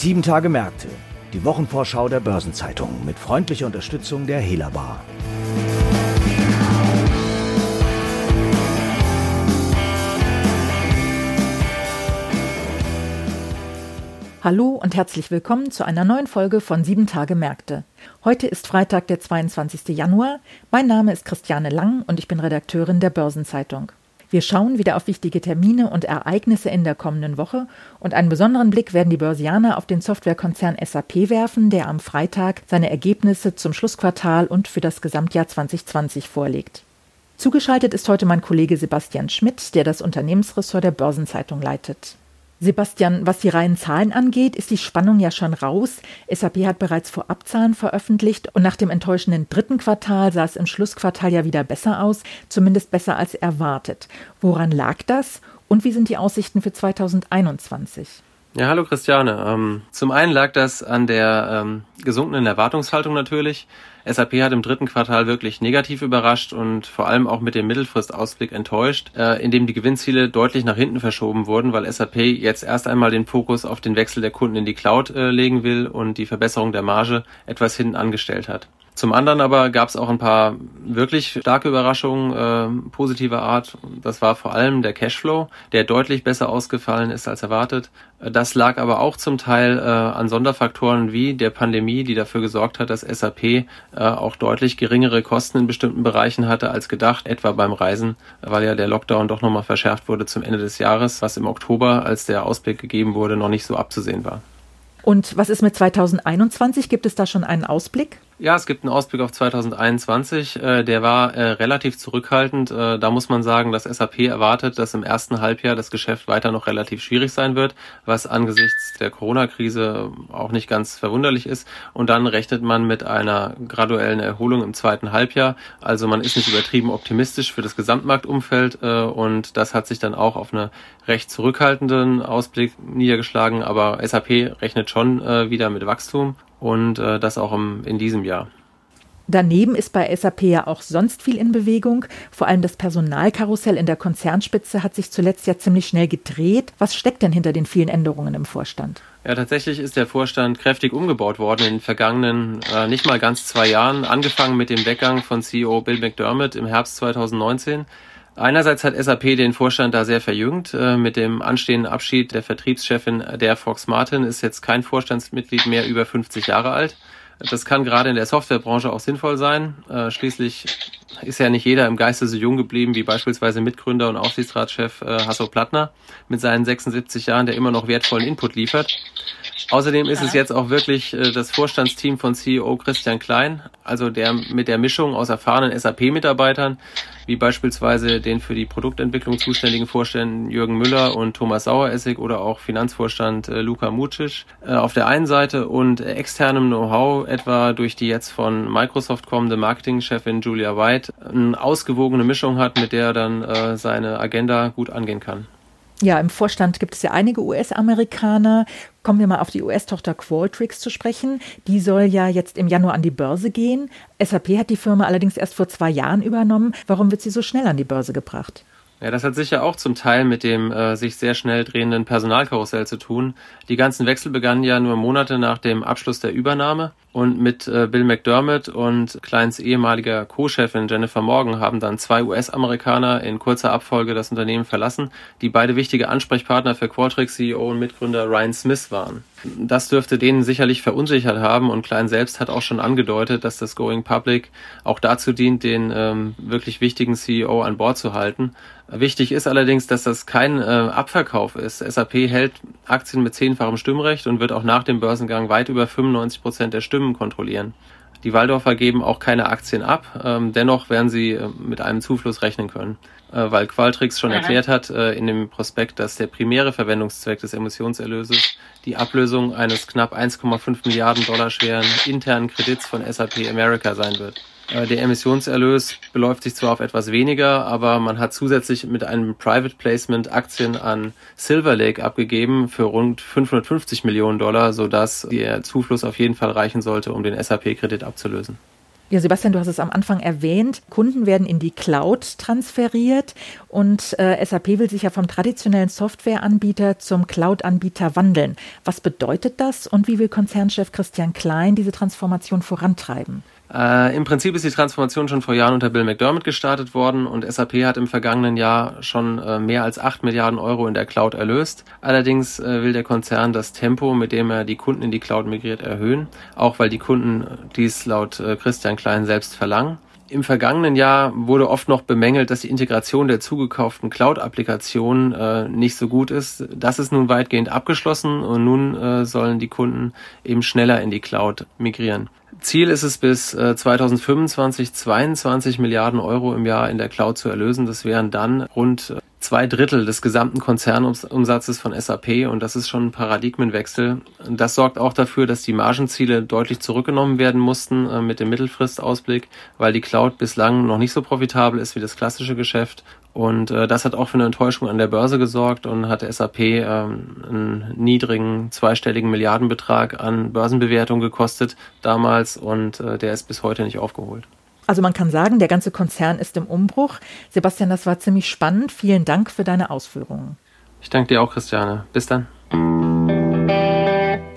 Sieben Tage Märkte, die Wochenvorschau der Börsenzeitung mit freundlicher Unterstützung der Hela Bar. Hallo und herzlich willkommen zu einer neuen Folge von Sieben Tage Märkte. Heute ist Freitag, der 22. Januar. Mein Name ist Christiane Lang und ich bin Redakteurin der Börsenzeitung. Wir schauen wieder auf wichtige Termine und Ereignisse in der kommenden Woche und einen besonderen Blick werden die Börsianer auf den Softwarekonzern SAP werfen, der am Freitag seine Ergebnisse zum Schlussquartal und für das Gesamtjahr 2020 vorlegt. Zugeschaltet ist heute mein Kollege Sebastian Schmidt, der das Unternehmensressort der Börsenzeitung leitet. Sebastian, was die reinen Zahlen angeht, ist die Spannung ja schon raus. SAP hat bereits Vorabzahlen veröffentlicht und nach dem enttäuschenden dritten Quartal sah es im Schlussquartal ja wieder besser aus, zumindest besser als erwartet. Woran lag das und wie sind die Aussichten für 2021? Ja, hallo Christiane. Ähm, zum einen lag das an der ähm, gesunkenen Erwartungshaltung natürlich. SAP hat im dritten Quartal wirklich negativ überrascht und vor allem auch mit dem Mittelfristausblick enttäuscht, äh, indem die Gewinnziele deutlich nach hinten verschoben wurden, weil SAP jetzt erst einmal den Fokus auf den Wechsel der Kunden in die Cloud äh, legen will und die Verbesserung der Marge etwas hinten angestellt hat. Zum anderen aber gab es auch ein paar wirklich starke Überraschungen äh, positiver Art. Das war vor allem der Cashflow, der deutlich besser ausgefallen ist als erwartet. Das lag aber auch zum Teil äh, an Sonderfaktoren wie der Pandemie, die dafür gesorgt hat, dass SAP äh, auch deutlich geringere Kosten in bestimmten Bereichen hatte als gedacht, etwa beim Reisen, weil ja der Lockdown doch nochmal verschärft wurde zum Ende des Jahres, was im Oktober, als der Ausblick gegeben wurde, noch nicht so abzusehen war. Und was ist mit 2021? Gibt es da schon einen Ausblick? Ja, es gibt einen Ausblick auf 2021. Äh, der war äh, relativ zurückhaltend. Äh, da muss man sagen, dass SAP erwartet, dass im ersten Halbjahr das Geschäft weiter noch relativ schwierig sein wird, was angesichts der Corona-Krise auch nicht ganz verwunderlich ist. Und dann rechnet man mit einer graduellen Erholung im zweiten Halbjahr. Also man ist nicht übertrieben optimistisch für das Gesamtmarktumfeld äh, und das hat sich dann auch auf einen recht zurückhaltenden Ausblick niedergeschlagen. Aber SAP rechnet schon äh, wieder mit Wachstum und äh, das auch im, in diesem Jahr. Daneben ist bei SAP ja auch sonst viel in Bewegung. Vor allem das Personalkarussell in der Konzernspitze hat sich zuletzt ja ziemlich schnell gedreht. Was steckt denn hinter den vielen Änderungen im Vorstand? Ja, tatsächlich ist der Vorstand kräftig umgebaut worden in den vergangenen äh, nicht mal ganz zwei Jahren, angefangen mit dem Weggang von CEO Bill McDermott im Herbst 2019. Einerseits hat SAP den Vorstand da sehr verjüngt. Äh, mit dem anstehenden Abschied der Vertriebschefin der Fox Martin ist jetzt kein Vorstandsmitglied mehr über 50 Jahre alt. Das kann gerade in der Softwarebranche auch sinnvoll sein. Äh, schließlich ist ja nicht jeder im Geiste so jung geblieben wie beispielsweise Mitgründer und Aufsichtsratschef äh, Hasso Plattner mit seinen 76 Jahren, der immer noch wertvollen Input liefert. Außerdem ist es jetzt auch wirklich äh, das Vorstandsteam von CEO Christian Klein, also der mit der Mischung aus erfahrenen SAP-Mitarbeitern, wie beispielsweise den für die Produktentwicklung zuständigen Vorständen Jürgen Müller und Thomas Saueressig oder auch Finanzvorstand äh, Luca Mucic äh, auf der einen Seite und externem Know-how, etwa durch die jetzt von Microsoft kommende Marketingchefin Julia White, eine ausgewogene Mischung hat, mit der er dann seine Agenda gut angehen kann. Ja, im Vorstand gibt es ja einige US-Amerikaner. Kommen wir mal auf die US-Tochter Qualtrics zu sprechen. Die soll ja jetzt im Januar an die Börse gehen. SAP hat die Firma allerdings erst vor zwei Jahren übernommen. Warum wird sie so schnell an die Börse gebracht? Ja, das hat sicher auch zum Teil mit dem äh, sich sehr schnell drehenden Personalkarussell zu tun. Die ganzen Wechsel begannen ja nur Monate nach dem Abschluss der Übernahme und mit äh, Bill McDermott und Kleins ehemaliger Co-Chefin Jennifer Morgan haben dann zwei US-Amerikaner in kurzer Abfolge das Unternehmen verlassen, die beide wichtige Ansprechpartner für Qualtrics CEO und Mitgründer Ryan Smith waren. Das dürfte denen sicherlich verunsichert haben und Klein selbst hat auch schon angedeutet, dass das Going Public auch dazu dient, den ähm, wirklich wichtigen CEO an Bord zu halten. Wichtig ist allerdings, dass das kein äh, Abverkauf ist. SAP hält Aktien mit zehnfachem Stimmrecht und wird auch nach dem Börsengang weit über 95 Prozent der Stimmen kontrollieren. Die Waldorfer geben auch keine Aktien ab, ähm, dennoch werden sie äh, mit einem Zufluss rechnen können, äh, weil Qualtrics schon erklärt hat äh, in dem Prospekt, dass der primäre Verwendungszweck des Emissionserlöses die Ablösung eines knapp 1,5 Milliarden Dollar schweren internen Kredits von SAP America sein wird. Äh, der Emissionserlös beläuft sich zwar auf etwas weniger, aber man hat zusätzlich mit einem Private Placement Aktien an Silver Lake abgegeben für rund 550 Millionen Dollar, sodass der Zufluss auf jeden Fall reichen sollte, um den SAP-Kredit abzulösen. Ja, Sebastian, du hast es am Anfang erwähnt. Kunden werden in die Cloud transferiert und äh, SAP will sich ja vom traditionellen Softwareanbieter zum Cloud-Anbieter wandeln. Was bedeutet das und wie will Konzernchef Christian Klein diese Transformation vorantreiben? Äh, Im Prinzip ist die Transformation schon vor Jahren unter Bill McDermott gestartet worden und SAP hat im vergangenen Jahr schon äh, mehr als 8 Milliarden Euro in der Cloud erlöst. Allerdings äh, will der Konzern das Tempo, mit dem er die Kunden in die Cloud migriert, erhöhen, auch weil die Kunden dies laut äh, Christian Klein selbst verlangen. Im vergangenen Jahr wurde oft noch bemängelt, dass die Integration der zugekauften Cloud-Applikationen äh, nicht so gut ist. Das ist nun weitgehend abgeschlossen und nun äh, sollen die Kunden eben schneller in die Cloud migrieren. Ziel ist es bis äh, 2025 22 Milliarden Euro im Jahr in der Cloud zu erlösen. Das wären dann rund äh, zwei Drittel des gesamten Konzernumsatzes von SAP und das ist schon ein Paradigmenwechsel. Das sorgt auch dafür, dass die Margenziele deutlich zurückgenommen werden mussten äh, mit dem Mittelfristausblick, weil die Cloud bislang noch nicht so profitabel ist wie das klassische Geschäft und äh, das hat auch für eine Enttäuschung an der Börse gesorgt und hat SAP ähm, einen niedrigen zweistelligen Milliardenbetrag an Börsenbewertung gekostet damals und äh, der ist bis heute nicht aufgeholt. Also man kann sagen, der ganze Konzern ist im Umbruch. Sebastian, das war ziemlich spannend. Vielen Dank für deine Ausführungen. Ich danke dir auch, Christiane. Bis dann.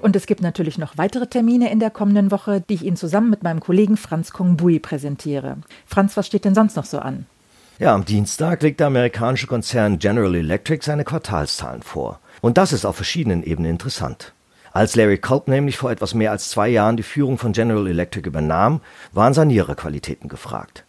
Und es gibt natürlich noch weitere Termine in der kommenden Woche, die ich Ihnen zusammen mit meinem Kollegen Franz Kongbui präsentiere. Franz, was steht denn sonst noch so an? Ja, am Dienstag legt der amerikanische Konzern General Electric seine Quartalszahlen vor. Und das ist auf verschiedenen Ebenen interessant. Als Larry Culp nämlich vor etwas mehr als zwei Jahren die Führung von General Electric übernahm, waren Saniererqualitäten gefragt.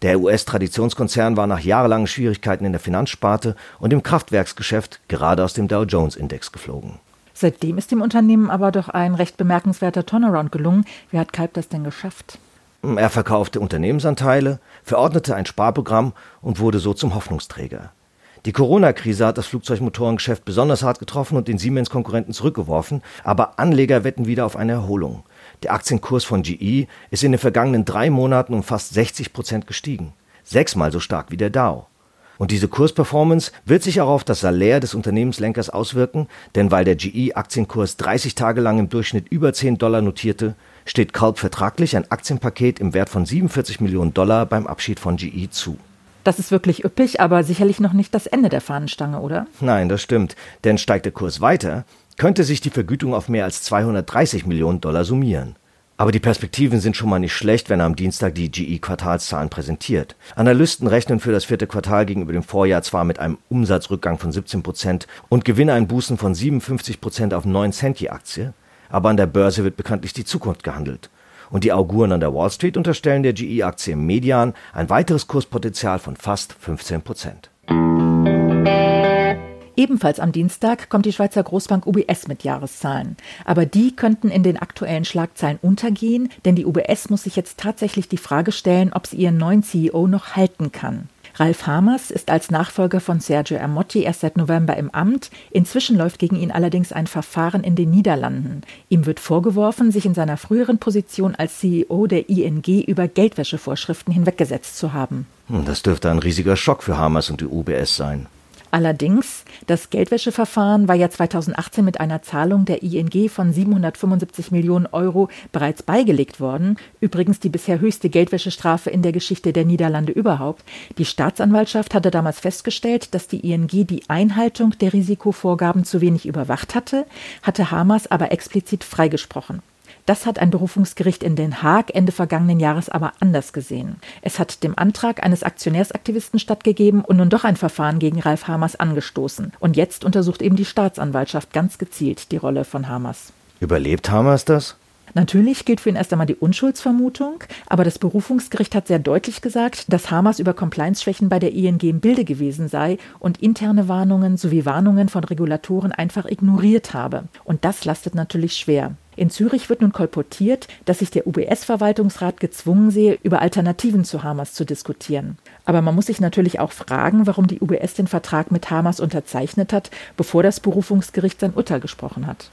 Der US-Traditionskonzern war nach jahrelangen Schwierigkeiten in der Finanzsparte und im Kraftwerksgeschäft gerade aus dem Dow Jones-Index geflogen. Seitdem ist dem Unternehmen aber doch ein recht bemerkenswerter Turnaround gelungen. Wie hat Kalb das denn geschafft? Er verkaufte Unternehmensanteile, verordnete ein Sparprogramm und wurde so zum Hoffnungsträger. Die Corona-Krise hat das Flugzeugmotorengeschäft besonders hart getroffen und den Siemens-Konkurrenten zurückgeworfen, aber Anleger wetten wieder auf eine Erholung. Der Aktienkurs von GE ist in den vergangenen drei Monaten um fast 60 Prozent gestiegen. Sechsmal so stark wie der Dow. Und diese Kursperformance wird sich auch auf das Salär des Unternehmenslenkers auswirken, denn weil der GE-Aktienkurs 30 Tage lang im Durchschnitt über 10 Dollar notierte, steht Culp vertraglich ein Aktienpaket im Wert von 47 Millionen Dollar beim Abschied von GE zu. Das ist wirklich üppig, aber sicherlich noch nicht das Ende der Fahnenstange, oder? Nein, das stimmt. Denn steigt der Kurs weiter, könnte sich die Vergütung auf mehr als 230 Millionen Dollar summieren. Aber die Perspektiven sind schon mal nicht schlecht, wenn er am Dienstag die GE-Quartalszahlen präsentiert. Analysten rechnen für das vierte Quartal gegenüber dem Vorjahr zwar mit einem Umsatzrückgang von 17 Prozent und Gewinneinbußen von 57 Prozent auf 9 Cent je Aktie, aber an der Börse wird bekanntlich die Zukunft gehandelt und die Auguren an der Wall Street unterstellen der GE-Aktie Median ein weiteres Kurspotenzial von fast 15 Prozent. Ebenfalls am Dienstag kommt die Schweizer Großbank UBS mit Jahreszahlen. Aber die könnten in den aktuellen Schlagzeilen untergehen, denn die UBS muss sich jetzt tatsächlich die Frage stellen, ob sie ihren neuen CEO noch halten kann. Ralf Hamers ist als Nachfolger von Sergio Ermotti erst seit November im Amt. Inzwischen läuft gegen ihn allerdings ein Verfahren in den Niederlanden. Ihm wird vorgeworfen, sich in seiner früheren Position als CEO der ING über Geldwäschevorschriften hinweggesetzt zu haben. Hm, das dürfte ein riesiger Schock für Hamers und die UBS sein. Allerdings, das Geldwäscheverfahren war ja 2018 mit einer Zahlung der ING von 775 Millionen Euro bereits beigelegt worden. Übrigens die bisher höchste Geldwäschestrafe in der Geschichte der Niederlande überhaupt. Die Staatsanwaltschaft hatte damals festgestellt, dass die ING die Einhaltung der Risikovorgaben zu wenig überwacht hatte, hatte Hamas aber explizit freigesprochen. Das hat ein Berufungsgericht in Den Haag Ende vergangenen Jahres aber anders gesehen. Es hat dem Antrag eines Aktionärsaktivisten stattgegeben und nun doch ein Verfahren gegen Ralf Hamers angestoßen. Und jetzt untersucht eben die Staatsanwaltschaft ganz gezielt die Rolle von Hamers. Überlebt Hamers das? Natürlich gilt für ihn erst einmal die Unschuldsvermutung, aber das Berufungsgericht hat sehr deutlich gesagt, dass Hamas über Compliance-Schwächen bei der ING im Bilde gewesen sei und interne Warnungen sowie Warnungen von Regulatoren einfach ignoriert habe. Und das lastet natürlich schwer. In Zürich wird nun kolportiert, dass sich der UBS-Verwaltungsrat gezwungen sehe, über Alternativen zu Hamas zu diskutieren. Aber man muss sich natürlich auch fragen, warum die UBS den Vertrag mit Hamas unterzeichnet hat, bevor das Berufungsgericht sein Urteil gesprochen hat.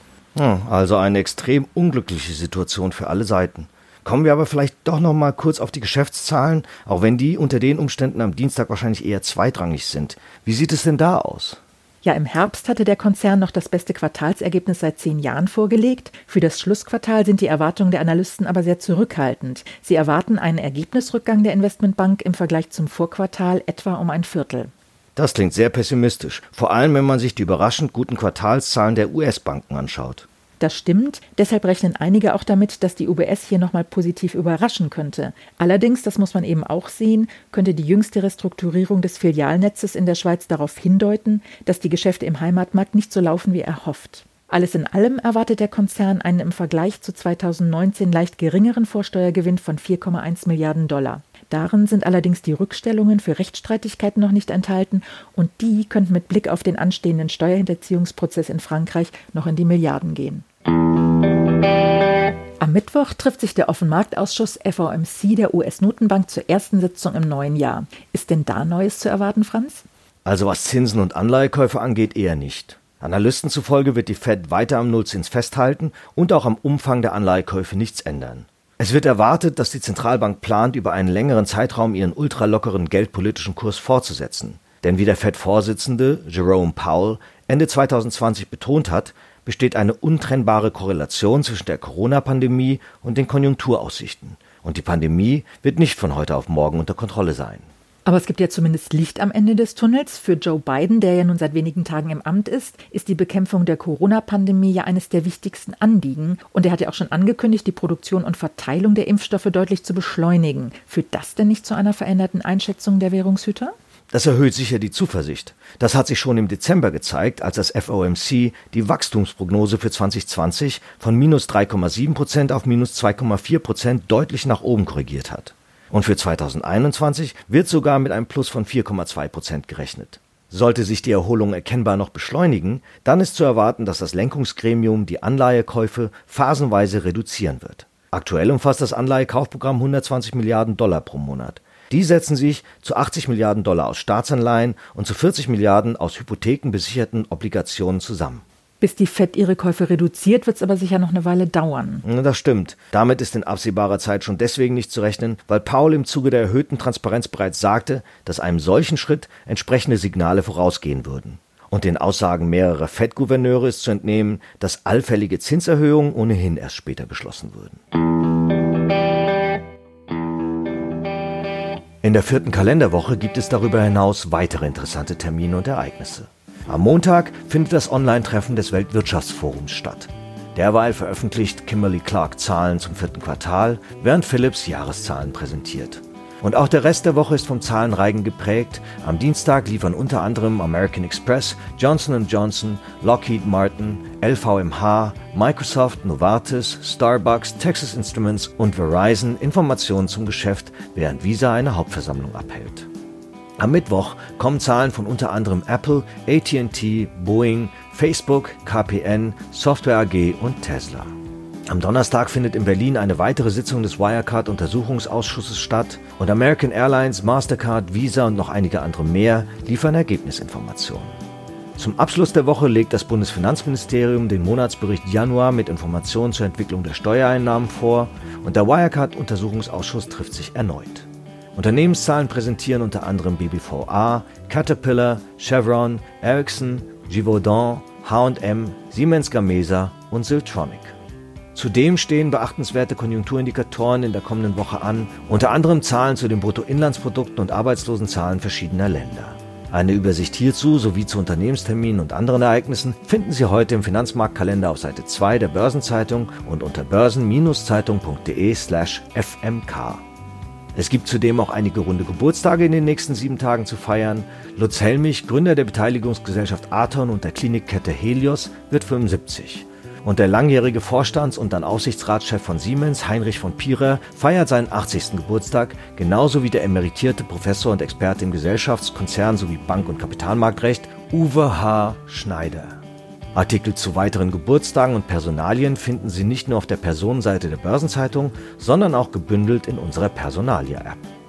Also eine extrem unglückliche Situation für alle Seiten. Kommen wir aber vielleicht doch noch mal kurz auf die Geschäftszahlen, auch wenn die unter den Umständen am Dienstag wahrscheinlich eher zweitrangig sind. Wie sieht es denn da aus? Ja, im Herbst hatte der Konzern noch das beste Quartalsergebnis seit zehn Jahren vorgelegt. Für das Schlussquartal sind die Erwartungen der Analysten aber sehr zurückhaltend. Sie erwarten einen Ergebnisrückgang der Investmentbank im Vergleich zum Vorquartal etwa um ein Viertel. Das klingt sehr pessimistisch, vor allem wenn man sich die überraschend guten Quartalszahlen der US-Banken anschaut. Das stimmt. Deshalb rechnen einige auch damit, dass die UBS hier nochmal positiv überraschen könnte. Allerdings, das muss man eben auch sehen, könnte die jüngste Restrukturierung des Filialnetzes in der Schweiz darauf hindeuten, dass die Geschäfte im Heimatmarkt nicht so laufen wie erhofft. Alles in allem erwartet der Konzern einen im Vergleich zu 2019 leicht geringeren Vorsteuergewinn von 4,1 Milliarden Dollar. Darin sind allerdings die Rückstellungen für Rechtsstreitigkeiten noch nicht enthalten und die könnten mit Blick auf den anstehenden Steuerhinterziehungsprozess in Frankreich noch in die Milliarden gehen. Am Mittwoch trifft sich der Offenmarktausschuss FOMC der US-Notenbank zur ersten Sitzung im neuen Jahr. Ist denn da Neues zu erwarten, Franz? Also was Zinsen und Anleihekäufe angeht, eher nicht. Analysten zufolge wird die Fed weiter am Nullzins festhalten und auch am Umfang der Anleihekäufe nichts ändern. Es wird erwartet, dass die Zentralbank plant, über einen längeren Zeitraum ihren ultralockeren geldpolitischen Kurs fortzusetzen. Denn wie der Fed-Vorsitzende Jerome Powell Ende 2020 betont hat, besteht eine untrennbare Korrelation zwischen der Corona-Pandemie und den Konjunkturaussichten. Und die Pandemie wird nicht von heute auf morgen unter Kontrolle sein. Aber es gibt ja zumindest Licht am Ende des Tunnels. Für Joe Biden, der ja nun seit wenigen Tagen im Amt ist, ist die Bekämpfung der Corona-Pandemie ja eines der wichtigsten Anliegen. Und er hat ja auch schon angekündigt, die Produktion und Verteilung der Impfstoffe deutlich zu beschleunigen. Führt das denn nicht zu einer veränderten Einschätzung der Währungshüter? Das erhöht sicher die Zuversicht. Das hat sich schon im Dezember gezeigt, als das FOMC die Wachstumsprognose für 2020 von minus 3,7 Prozent auf minus 2,4 Prozent deutlich nach oben korrigiert hat. Und für 2021 wird sogar mit einem Plus von 4,2 Prozent gerechnet. Sollte sich die Erholung erkennbar noch beschleunigen, dann ist zu erwarten, dass das Lenkungsgremium die Anleihekäufe phasenweise reduzieren wird. Aktuell umfasst das Anleihekaufprogramm 120 Milliarden Dollar pro Monat. Die setzen sich zu 80 Milliarden Dollar aus Staatsanleihen und zu 40 Milliarden aus hypothekenbesicherten Obligationen zusammen. Bis die FED ihre Käufe reduziert, wird es aber sicher noch eine Weile dauern. Das stimmt. Damit ist in absehbarer Zeit schon deswegen nicht zu rechnen, weil Paul im Zuge der erhöhten Transparenz bereits sagte, dass einem solchen Schritt entsprechende Signale vorausgehen würden. Und den Aussagen mehrerer FED-Gouverneure ist zu entnehmen, dass allfällige Zinserhöhungen ohnehin erst später beschlossen würden. In der vierten Kalenderwoche gibt es darüber hinaus weitere interessante Termine und Ereignisse. Am Montag findet das Online-Treffen des Weltwirtschaftsforums statt. Derweil veröffentlicht Kimberly Clark Zahlen zum vierten Quartal, während Philips Jahreszahlen präsentiert. Und auch der Rest der Woche ist vom Zahlenreigen geprägt. Am Dienstag liefern unter anderem American Express, Johnson Johnson, Lockheed Martin, LVMH, Microsoft, Novartis, Starbucks, Texas Instruments und Verizon Informationen zum Geschäft, während Visa eine Hauptversammlung abhält. Am Mittwoch kommen Zahlen von unter anderem Apple, AT&T, Boeing, Facebook, KPN, Software AG und Tesla. Am Donnerstag findet in Berlin eine weitere Sitzung des Wirecard-Untersuchungsausschusses statt und American Airlines, Mastercard, Visa und noch einige andere mehr liefern Ergebnisinformationen. Zum Abschluss der Woche legt das Bundesfinanzministerium den Monatsbericht Januar mit Informationen zur Entwicklung der Steuereinnahmen vor und der Wirecard-Untersuchungsausschuss trifft sich erneut. Unternehmenszahlen präsentieren unter anderem BBVA, Caterpillar, Chevron, Ericsson, Givaudan, H&M, Siemens Gamesa und Siltronic. Zudem stehen beachtenswerte Konjunkturindikatoren in der kommenden Woche an, unter anderem Zahlen zu den Bruttoinlandsprodukten und Arbeitslosenzahlen verschiedener Länder. Eine Übersicht hierzu sowie zu Unternehmensterminen und anderen Ereignissen finden Sie heute im Finanzmarktkalender auf Seite 2 der Börsenzeitung und unter börsen-zeitung.de/fmk. Es gibt zudem auch einige runde Geburtstage in den nächsten sieben Tagen zu feiern. Lutz Helmich, Gründer der Beteiligungsgesellschaft Aton und der Klinikkette Helios, wird 75. Und der langjährige Vorstands- und dann Aufsichtsratschef von Siemens, Heinrich von Pierer, feiert seinen 80. Geburtstag, genauso wie der emeritierte Professor und Experte im Gesellschafts-, Konzern- sowie Bank- und Kapitalmarktrecht Uwe H. Schneider. Artikel zu weiteren Geburtstagen und Personalien finden Sie nicht nur auf der Personenseite der Börsenzeitung, sondern auch gebündelt in unserer Personalia-App.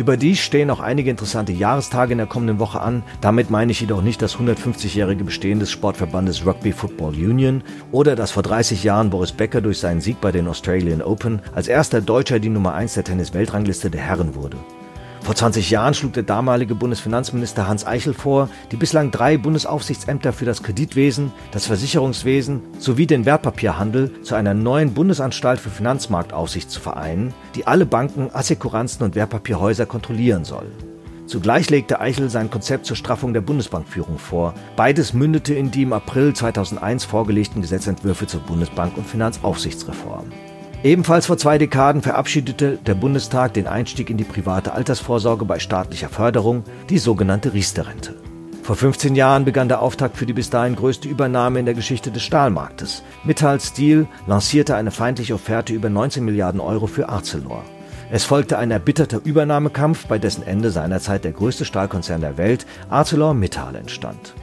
Überdies stehen auch einige interessante Jahrestage in der kommenden Woche an. Damit meine ich jedoch nicht das 150-jährige Bestehen des Sportverbandes Rugby Football Union oder dass vor 30 Jahren Boris Becker durch seinen Sieg bei den Australian Open als erster Deutscher die Nummer 1 der Tennis-Weltrangliste der Herren wurde. Vor 20 Jahren schlug der damalige Bundesfinanzminister Hans Eichel vor, die bislang drei Bundesaufsichtsämter für das Kreditwesen, das Versicherungswesen sowie den Wertpapierhandel zu einer neuen Bundesanstalt für Finanzmarktaufsicht zu vereinen, die alle Banken, Assekuranzen und Wertpapierhäuser kontrollieren soll. Zugleich legte Eichel sein Konzept zur Straffung der Bundesbankführung vor. Beides mündete in die im April 2001 vorgelegten Gesetzentwürfe zur Bundesbank- und Finanzaufsichtsreform. Ebenfalls vor zwei Dekaden verabschiedete der Bundestag den Einstieg in die private Altersvorsorge bei staatlicher Förderung, die sogenannte Riester-Rente. Vor 15 Jahren begann der Auftakt für die bis dahin größte Übernahme in der Geschichte des Stahlmarktes. Mittal Steel lancierte eine feindliche Offerte über 19 Milliarden Euro für Arcelor. Es folgte ein erbitterter Übernahmekampf, bei dessen Ende seinerzeit der größte Stahlkonzern der Welt, ArcelorMittal, entstand.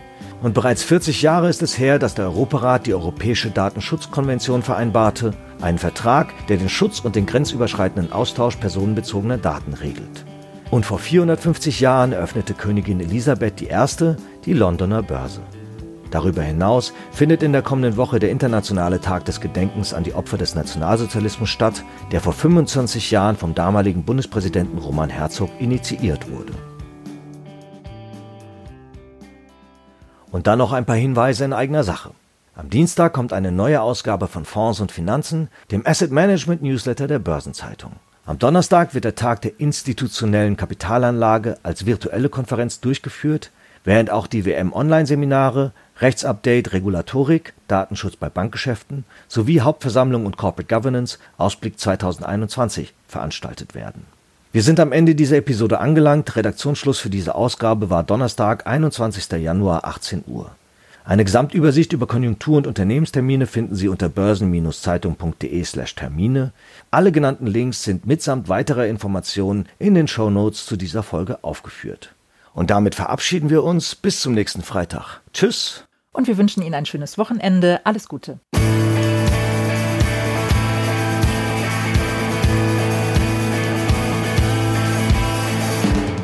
Und bereits 40 Jahre ist es her, dass der Europarat die Europäische Datenschutzkonvention vereinbarte, einen Vertrag, der den Schutz und den grenzüberschreitenden Austausch personenbezogener Daten regelt. Und vor 450 Jahren eröffnete Königin Elisabeth I. die Londoner Börse. Darüber hinaus findet in der kommenden Woche der Internationale Tag des Gedenkens an die Opfer des Nationalsozialismus statt, der vor 25 Jahren vom damaligen Bundespräsidenten Roman Herzog initiiert wurde. Und dann noch ein paar Hinweise in eigener Sache. Am Dienstag kommt eine neue Ausgabe von Fonds und Finanzen, dem Asset Management Newsletter der Börsenzeitung. Am Donnerstag wird der Tag der institutionellen Kapitalanlage als virtuelle Konferenz durchgeführt, während auch die WM-Online-Seminare, Rechtsupdate, Regulatorik, Datenschutz bei Bankgeschäften sowie Hauptversammlung und Corporate Governance Ausblick 2021 veranstaltet werden. Wir sind am Ende dieser Episode angelangt. Redaktionsschluss für diese Ausgabe war Donnerstag, 21. Januar, 18 Uhr. Eine Gesamtübersicht über Konjunktur- und Unternehmenstermine finden Sie unter börsen-zeitung.de/termine. Alle genannten Links sind mitsamt weiterer Informationen in den Show Notes zu dieser Folge aufgeführt. Und damit verabschieden wir uns bis zum nächsten Freitag. Tschüss. Und wir wünschen Ihnen ein schönes Wochenende. Alles Gute.